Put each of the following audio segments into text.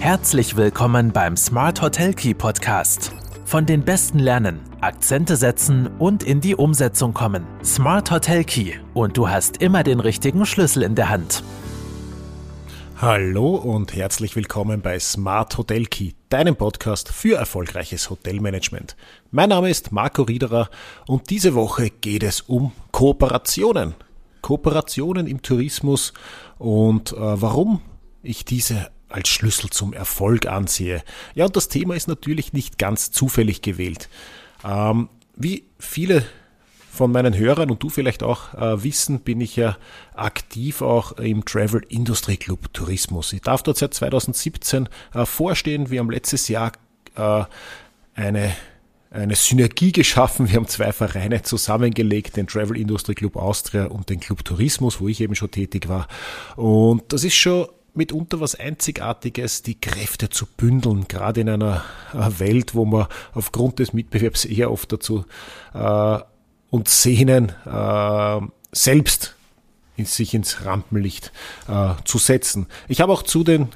Herzlich willkommen beim Smart Hotel Key Podcast. Von den Besten lernen, Akzente setzen und in die Umsetzung kommen. Smart Hotel Key und du hast immer den richtigen Schlüssel in der Hand. Hallo und herzlich willkommen bei Smart Hotel Key, deinem Podcast für erfolgreiches Hotelmanagement. Mein Name ist Marco Riederer und diese Woche geht es um Kooperationen. Kooperationen im Tourismus und äh, warum ich diese als Schlüssel zum Erfolg ansehe. Ja, und das Thema ist natürlich nicht ganz zufällig gewählt. Ähm, wie viele von meinen Hörern und du vielleicht auch äh, wissen, bin ich ja aktiv auch im Travel Industry Club Tourismus. Ich darf dort seit 2017 äh, vorstehen. Wir haben letztes Jahr äh, eine eine Synergie geschaffen. Wir haben zwei Vereine zusammengelegt, den Travel Industry Club Austria und den Club Tourismus, wo ich eben schon tätig war. Und das ist schon mitunter was Einzigartiges, die Kräfte zu bündeln, gerade in einer äh, Welt, wo man aufgrund des Mitbewerbs eher oft dazu äh, und sehnen, äh, selbst in sich ins Rampenlicht äh, zu setzen. Ich habe auch zu den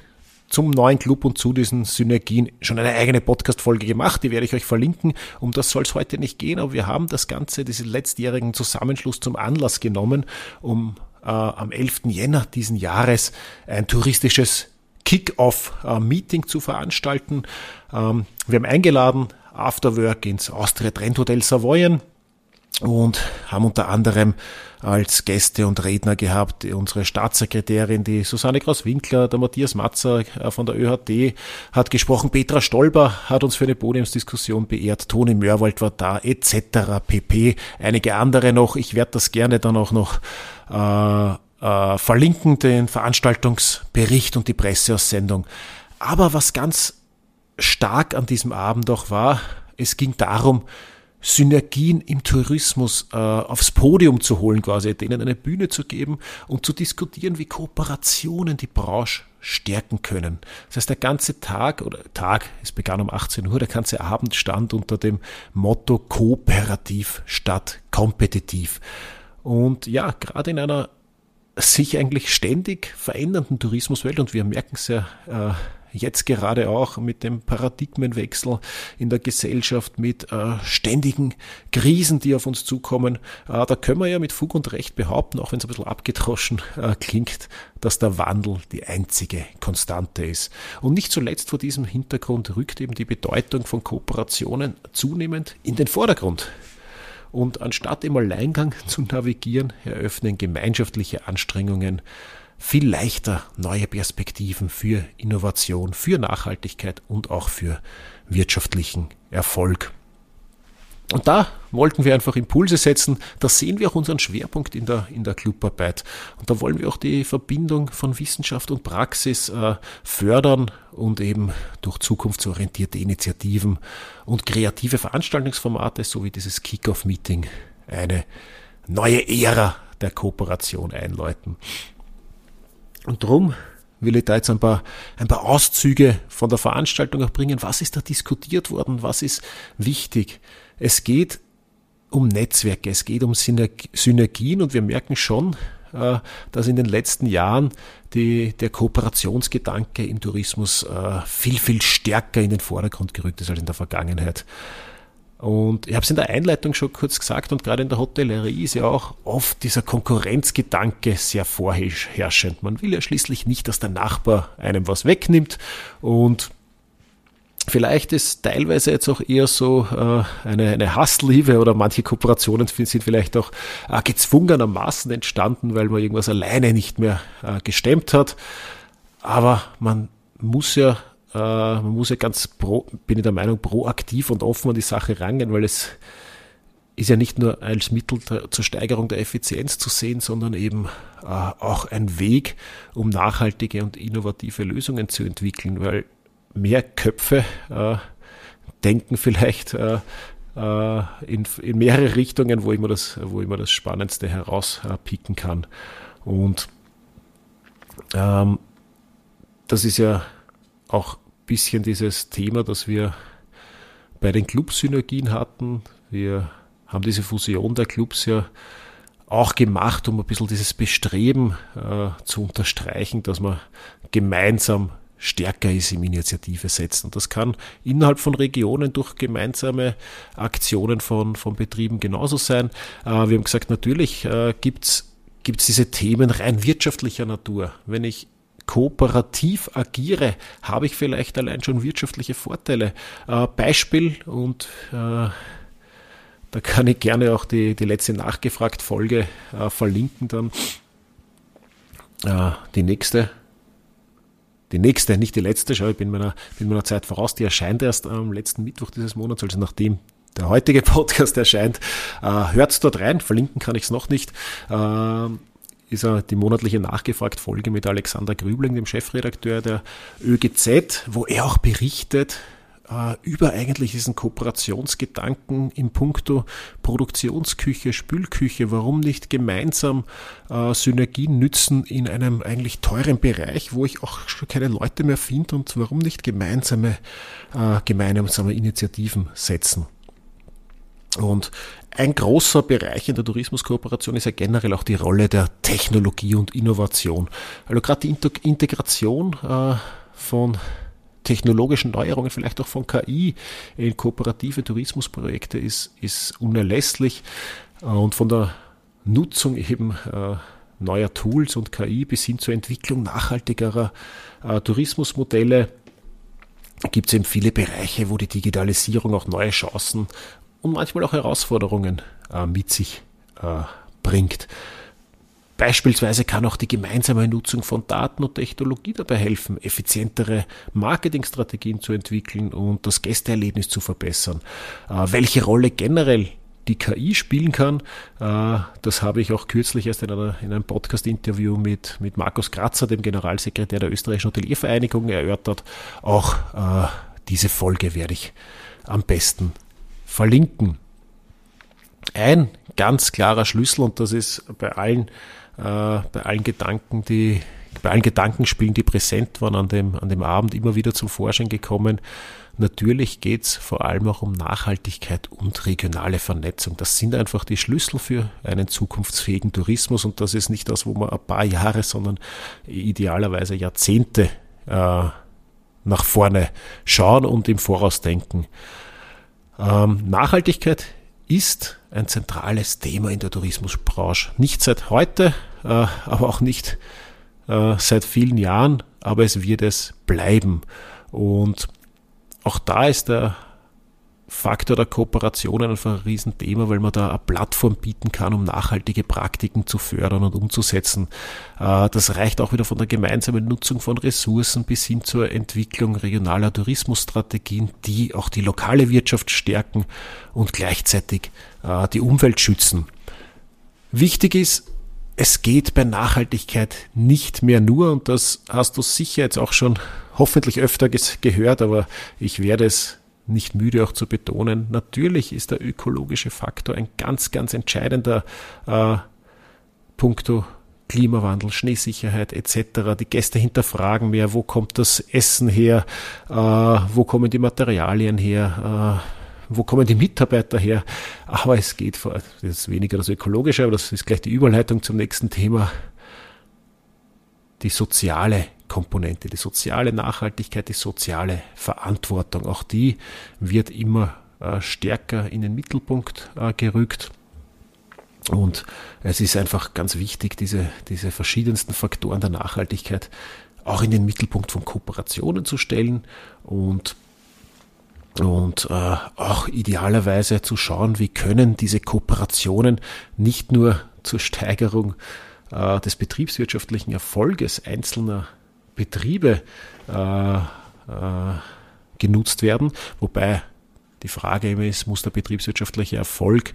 zum neuen Club und zu diesen Synergien schon eine eigene Podcast-Folge gemacht, die werde ich euch verlinken. Um das soll es heute nicht gehen, aber wir haben das Ganze, diesen letztjährigen Zusammenschluss zum Anlass genommen, um äh, am 11. Jänner diesen Jahres ein touristisches Kick-Off-Meeting zu veranstalten. Ähm, wir haben eingeladen Afterwork ins Austria Trend Hotel Savoyen und haben unter anderem als Gäste und Redner gehabt unsere Staatssekretärin, die Susanne Kraus-Winkler, der Matthias Matzer äh, von der ÖHD hat gesprochen, Petra Stolber hat uns für eine Podiumsdiskussion beehrt, Toni Mörwald war da, etc. pp. Einige andere noch. Ich werde das gerne dann auch noch äh, äh, verlinken, den Veranstaltungsbericht und die Presseaussendung. Aber was ganz stark an diesem Abend auch war, es ging darum, Synergien im Tourismus äh, aufs Podium zu holen, quasi denen eine Bühne zu geben und zu diskutieren, wie Kooperationen die Branche stärken können. Das heißt, der ganze Tag oder Tag, es begann um 18 Uhr, der ganze Abend stand unter dem Motto kooperativ statt kompetitiv. Und ja, gerade in einer sich eigentlich ständig verändernden Tourismuswelt und wir merken es ja äh, jetzt gerade auch mit dem Paradigmenwechsel in der Gesellschaft, mit äh, ständigen Krisen, die auf uns zukommen, äh, da können wir ja mit Fug und Recht behaupten, auch wenn es ein bisschen abgedroschen äh, klingt, dass der Wandel die einzige Konstante ist. Und nicht zuletzt vor diesem Hintergrund rückt eben die Bedeutung von Kooperationen zunehmend in den Vordergrund. Und anstatt im Alleingang zu navigieren, eröffnen gemeinschaftliche Anstrengungen viel leichter neue Perspektiven für Innovation, für Nachhaltigkeit und auch für wirtschaftlichen Erfolg. Und da wollten wir einfach Impulse setzen. Da sehen wir auch unseren Schwerpunkt in der, in der Clubarbeit. Und da wollen wir auch die Verbindung von Wissenschaft und Praxis äh, fördern und eben durch zukunftsorientierte Initiativen und kreative Veranstaltungsformate, so wie dieses Kick-Off-Meeting, eine neue Ära der Kooperation einläuten. Und drum will ich da jetzt ein paar, ein paar Auszüge von der Veranstaltung auch bringen. Was ist da diskutiert worden? Was ist wichtig? Es geht um Netzwerke, es geht um Synergien und wir merken schon, äh, dass in den letzten Jahren die, der Kooperationsgedanke im Tourismus äh, viel, viel stärker in den Vordergrund gerückt ist als in der Vergangenheit. Und ich habe es in der Einleitung schon kurz gesagt und gerade in der Hotellerie ist ja auch oft dieser Konkurrenzgedanke sehr vorherrschend. Man will ja schließlich nicht, dass der Nachbar einem was wegnimmt und Vielleicht ist teilweise jetzt auch eher so äh, eine, eine Hassliebe oder manche Kooperationen sind vielleicht auch äh, gezwungenermaßen entstanden, weil man irgendwas alleine nicht mehr äh, gestemmt hat. Aber man muss ja äh, man muss ja ganz pro, bin ich der Meinung, proaktiv und offen an die Sache rangehen, weil es ist ja nicht nur als Mittel zur Steigerung der Effizienz zu sehen, sondern eben äh, auch ein Weg, um nachhaltige und innovative Lösungen zu entwickeln, weil mehr Köpfe äh, denken vielleicht äh, äh in, in, mehrere Richtungen, wo ich mir das, wo ich mir das Spannendste herauspicken kann. Und ähm, das ist ja auch bisschen dieses Thema, das wir bei den Clubsynergien hatten. Wir haben diese Fusion der Clubs ja auch gemacht, um ein bisschen dieses Bestreben äh, zu unterstreichen, dass man gemeinsam stärker ist im Initiative setzen. Und das kann innerhalb von Regionen durch gemeinsame Aktionen von, von Betrieben genauso sein. Äh, wir haben gesagt, natürlich äh, gibt's gibt's diese Themen rein wirtschaftlicher Natur. Wenn ich kooperativ agiere, habe ich vielleicht allein schon wirtschaftliche Vorteile. Äh, Beispiel und da kann ich gerne auch die, die letzte Nachgefragt-Folge äh, verlinken dann. Die nächste die nächste, nicht die letzte, schau, ich bin meiner, bin meiner Zeit voraus, die erscheint erst am letzten Mittwoch dieses Monats, also nachdem der heutige Podcast erscheint. Äh, hört dort rein, verlinken kann ich es noch nicht. Äh, ist die monatliche Nachgefragt-Folge mit Alexander Grübling, dem Chefredakteur der ÖGZ, wo er auch berichtet, über eigentlich diesen Kooperationsgedanken im Punkto Produktionsküche, Spülküche, warum nicht gemeinsam äh, Synergien nützen in einem eigentlich teuren Bereich, wo ich auch schon keine Leute mehr finde und warum nicht gemeinsame, äh, gemeinsame Initiativen setzen. Und ein großer Bereich in der Tourismuskooperation ist ja generell auch die Rolle der Technologie und Innovation. Also gerade die Integration äh, von technologischen Neuerungen, vielleicht auch von KI in kooperative Tourismusprojekte ist, ist unerlässlich. Äh, und von der Nutzung eben äh, neuer Tools und KI bis hin zur Entwicklung nachhaltigerer äh, Tourismusmodelle gibt es eben viele Bereiche, wo die Digitalisierung auch neue Chancen und manchmal auch Herausforderungen mit sich bringt. Beispielsweise kann auch die gemeinsame Nutzung von Daten und Technologie dabei helfen, effizientere Marketingstrategien zu entwickeln und das Gästeerlebnis zu verbessern. Äh, welche Rolle generell die KI spielen kann, äh, das habe ich auch kürzlich erst in, einer, in einem Podcast-Interview mit, mit Markus Kratzer, dem Generalsekretär der österreichischen Hoteliervereinigung, erörtert. Auch äh, diese Folge werde ich am besten verlinken. Ein ganz klarer Schlüssel, und das ist bei allen bei allen Gedanken, die bei allen Gedankenspielen, die präsent waren an dem, an dem Abend, immer wieder zum Vorschein gekommen. Natürlich geht's vor allem auch um Nachhaltigkeit und regionale Vernetzung. Das sind einfach die Schlüssel für einen zukunftsfähigen Tourismus und das ist nicht das, wo man ein paar Jahre, sondern idealerweise Jahrzehnte äh, nach vorne schauen und im Voraus denken. Ähm, Nachhaltigkeit ist ein zentrales Thema in der Tourismusbranche. Nicht seit heute, äh, aber auch nicht äh, seit vielen Jahren, aber es wird es bleiben. Und auch da ist der Faktor der Kooperation einfach ein Riesenthema, weil man da eine Plattform bieten kann, um nachhaltige Praktiken zu fördern und umzusetzen. Äh, das reicht auch wieder von der gemeinsamen Nutzung von Ressourcen bis hin zur Entwicklung regionaler Tourismusstrategien, die auch die lokale Wirtschaft stärken und gleichzeitig äh, die Umwelt schützen. Wichtig ist, es geht bei Nachhaltigkeit nicht mehr nur, und das hast du sicher jetzt auch schon hoffentlich öfter gehört, aber ich werde es nicht müde auch zu betonen, natürlich ist der ökologische Faktor ein ganz, ganz entscheidender äh, Punkto Klimawandel, Schneesicherheit etc. Die Gäste hinterfragen mehr, wo kommt das Essen her, äh, wo kommen die Materialien her, äh, wo kommen die Mitarbeiter her. Aber es geht vor, das ist weniger das Ökologische, aber das ist gleich die Überleitung zum nächsten Thema, die soziale Komponente, die soziale Nachhaltigkeit, die soziale Verantwortung. Auch die wird immer äh, stärker in den Mittelpunkt äh, gerückt. Und es ist einfach ganz wichtig, diese, diese verschiedensten Faktoren der Nachhaltigkeit auch in den Mittelpunkt von Kooperationen zu stellen und und äh, auch idealerweise zu schauen, wie können diese Kooperationen nicht nur zur Steigerung äh, des betriebswirtschaftlichen Erfolges einzelner Betriebe äh, äh, genutzt werden, wobei die Frage immer ist, muss der betriebswirtschaftliche Erfolg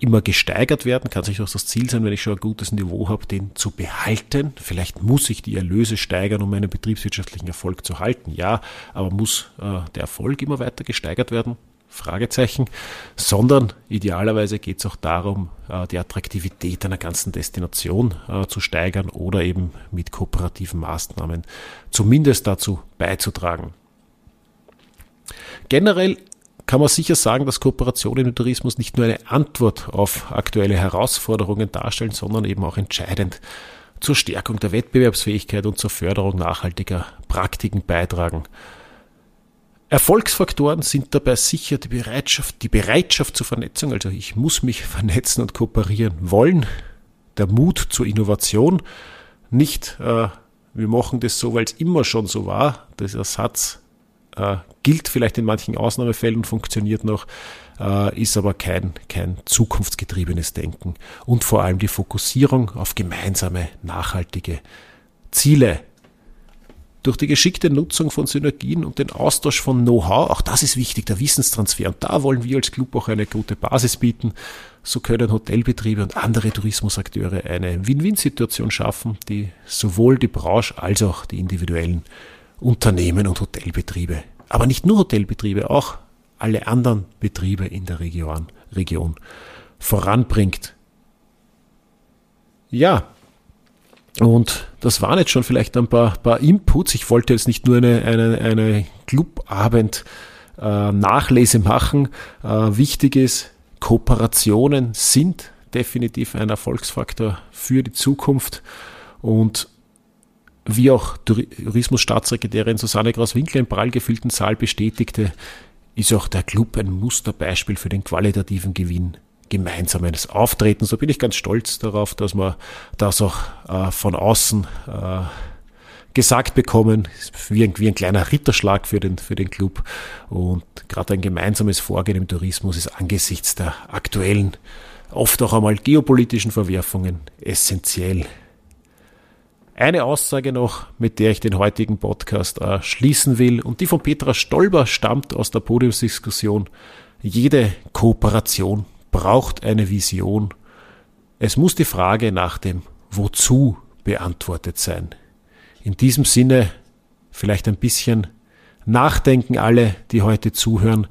immer gesteigert werden, kann sich doch das Ziel sein, wenn ich schon ein gutes Niveau habe, den zu behalten. Vielleicht muss ich die Erlöse steigern, um meinen betriebswirtschaftlichen Erfolg zu halten. Ja, aber muss äh, der Erfolg immer weiter gesteigert werden? Fragezeichen, sondern idealerweise geht es auch darum, äh, die Attraktivität einer ganzen Destination äh, zu steigern oder eben mit kooperativen Maßnahmen zumindest dazu beizutragen. Generell kann man sicher sagen, dass Kooperationen im Tourismus nicht nur eine Antwort auf aktuelle Herausforderungen darstellen, sondern eben auch entscheidend zur Stärkung der Wettbewerbsfähigkeit und zur Förderung nachhaltiger Praktiken beitragen. Erfolgsfaktoren sind dabei sicher die Bereitschaft, die Bereitschaft zur Vernetzung, also ich muss mich vernetzen und kooperieren wollen, der Mut zur Innovation, nicht äh, wir machen das so, weil es immer schon so war. Dieser Satz äh, gilt vielleicht in manchen Ausnahmefällen, funktioniert noch, äh, ist aber kein, kein zukunftsgetriebenes Denken. Und vor allem die Fokussierung auf gemeinsame, nachhaltige Ziele durch die geschickte Nutzung von Synergien und den Austausch von Know-how, auch das ist wichtig, der Wissenstransfer. Und da wollen wir als Club auch eine gute Basis bieten. So können Hotelbetriebe und andere Tourismusakteure eine Win-Win-Situation schaffen, die sowohl die Branche als auch die individuellen Unternehmen und Hotelbetriebe, aber nicht nur Hotelbetriebe, auch alle anderen Betriebe in der Region, Region voranbringt. Ja, und das waren jetzt schon vielleicht ein paar, paar Inputs. Ich wollte jetzt nicht nur eine, eine, eine Clubabend äh, Nachlese machen. Äh, wichtig ist, Kooperationen sind definitiv ein Erfolgsfaktor für die Zukunft. Und wie auch Tourismusstaatssekretärin Susanne Kraus-Winkler im prall gefüllten Saal bestätigte, ist auch der Club ein Musterbeispiel für den qualitativen Gewinn gemeinsames Auftreten. So bin ich ganz stolz darauf, dass wir das auch äh, von außen äh, gesagt bekommen, wie ein, wie ein kleiner Ritterschlag für den, für den Club. Und gerade ein gemeinsames Vorgehen im Tourismus ist angesichts der aktuellen, oft auch einmal geopolitischen Verwerfungen essentiell. Eine Aussage noch, mit der ich den heutigen Podcast äh, schließen will, und die von Petra Stolber stammt aus der Podiumsdiskussion. Jede Kooperation braucht eine Vision. Es muss die Frage nach dem Wozu beantwortet sein. In diesem Sinne vielleicht ein bisschen nachdenken alle, die heute zuhören.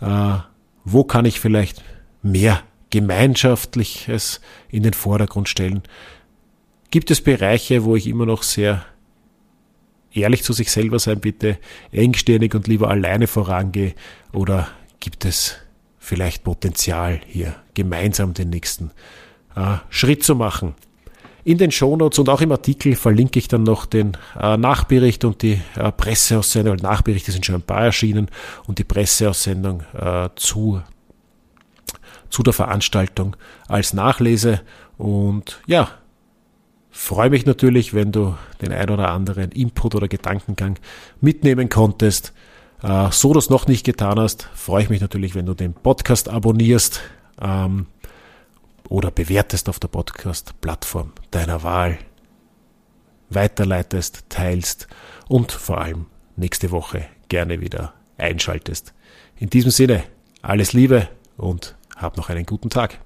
Äh, wo kann ich vielleicht mehr Gemeinschaftliches in den Vordergrund stellen? Gibt es Bereiche, wo ich immer noch sehr ehrlich zu sich selber sein bitte, engstirnig und lieber alleine vorangehe? Oder gibt es vielleicht Potenzial hier gemeinsam den nächsten äh, Schritt zu machen? In den Shownotes und auch im Artikel verlinke ich dann noch den äh, Nachbericht und die äh, Presseaussendung. Nachberichte sind schon ein paar erschienen und die Presseaussendung äh, zu, zu der Veranstaltung als Nachlese. Und ja, freue mich natürlich, wenn du den ein oder anderen Input oder Gedankengang mitnehmen konntest. Äh, so du es noch nicht getan hast, freue ich mich natürlich, wenn du den Podcast abonnierst. Ähm, oder bewertest auf der Podcast-Plattform deiner Wahl, weiterleitest, teilst und vor allem nächste Woche gerne wieder einschaltest. In diesem Sinne, alles Liebe und hab noch einen guten Tag.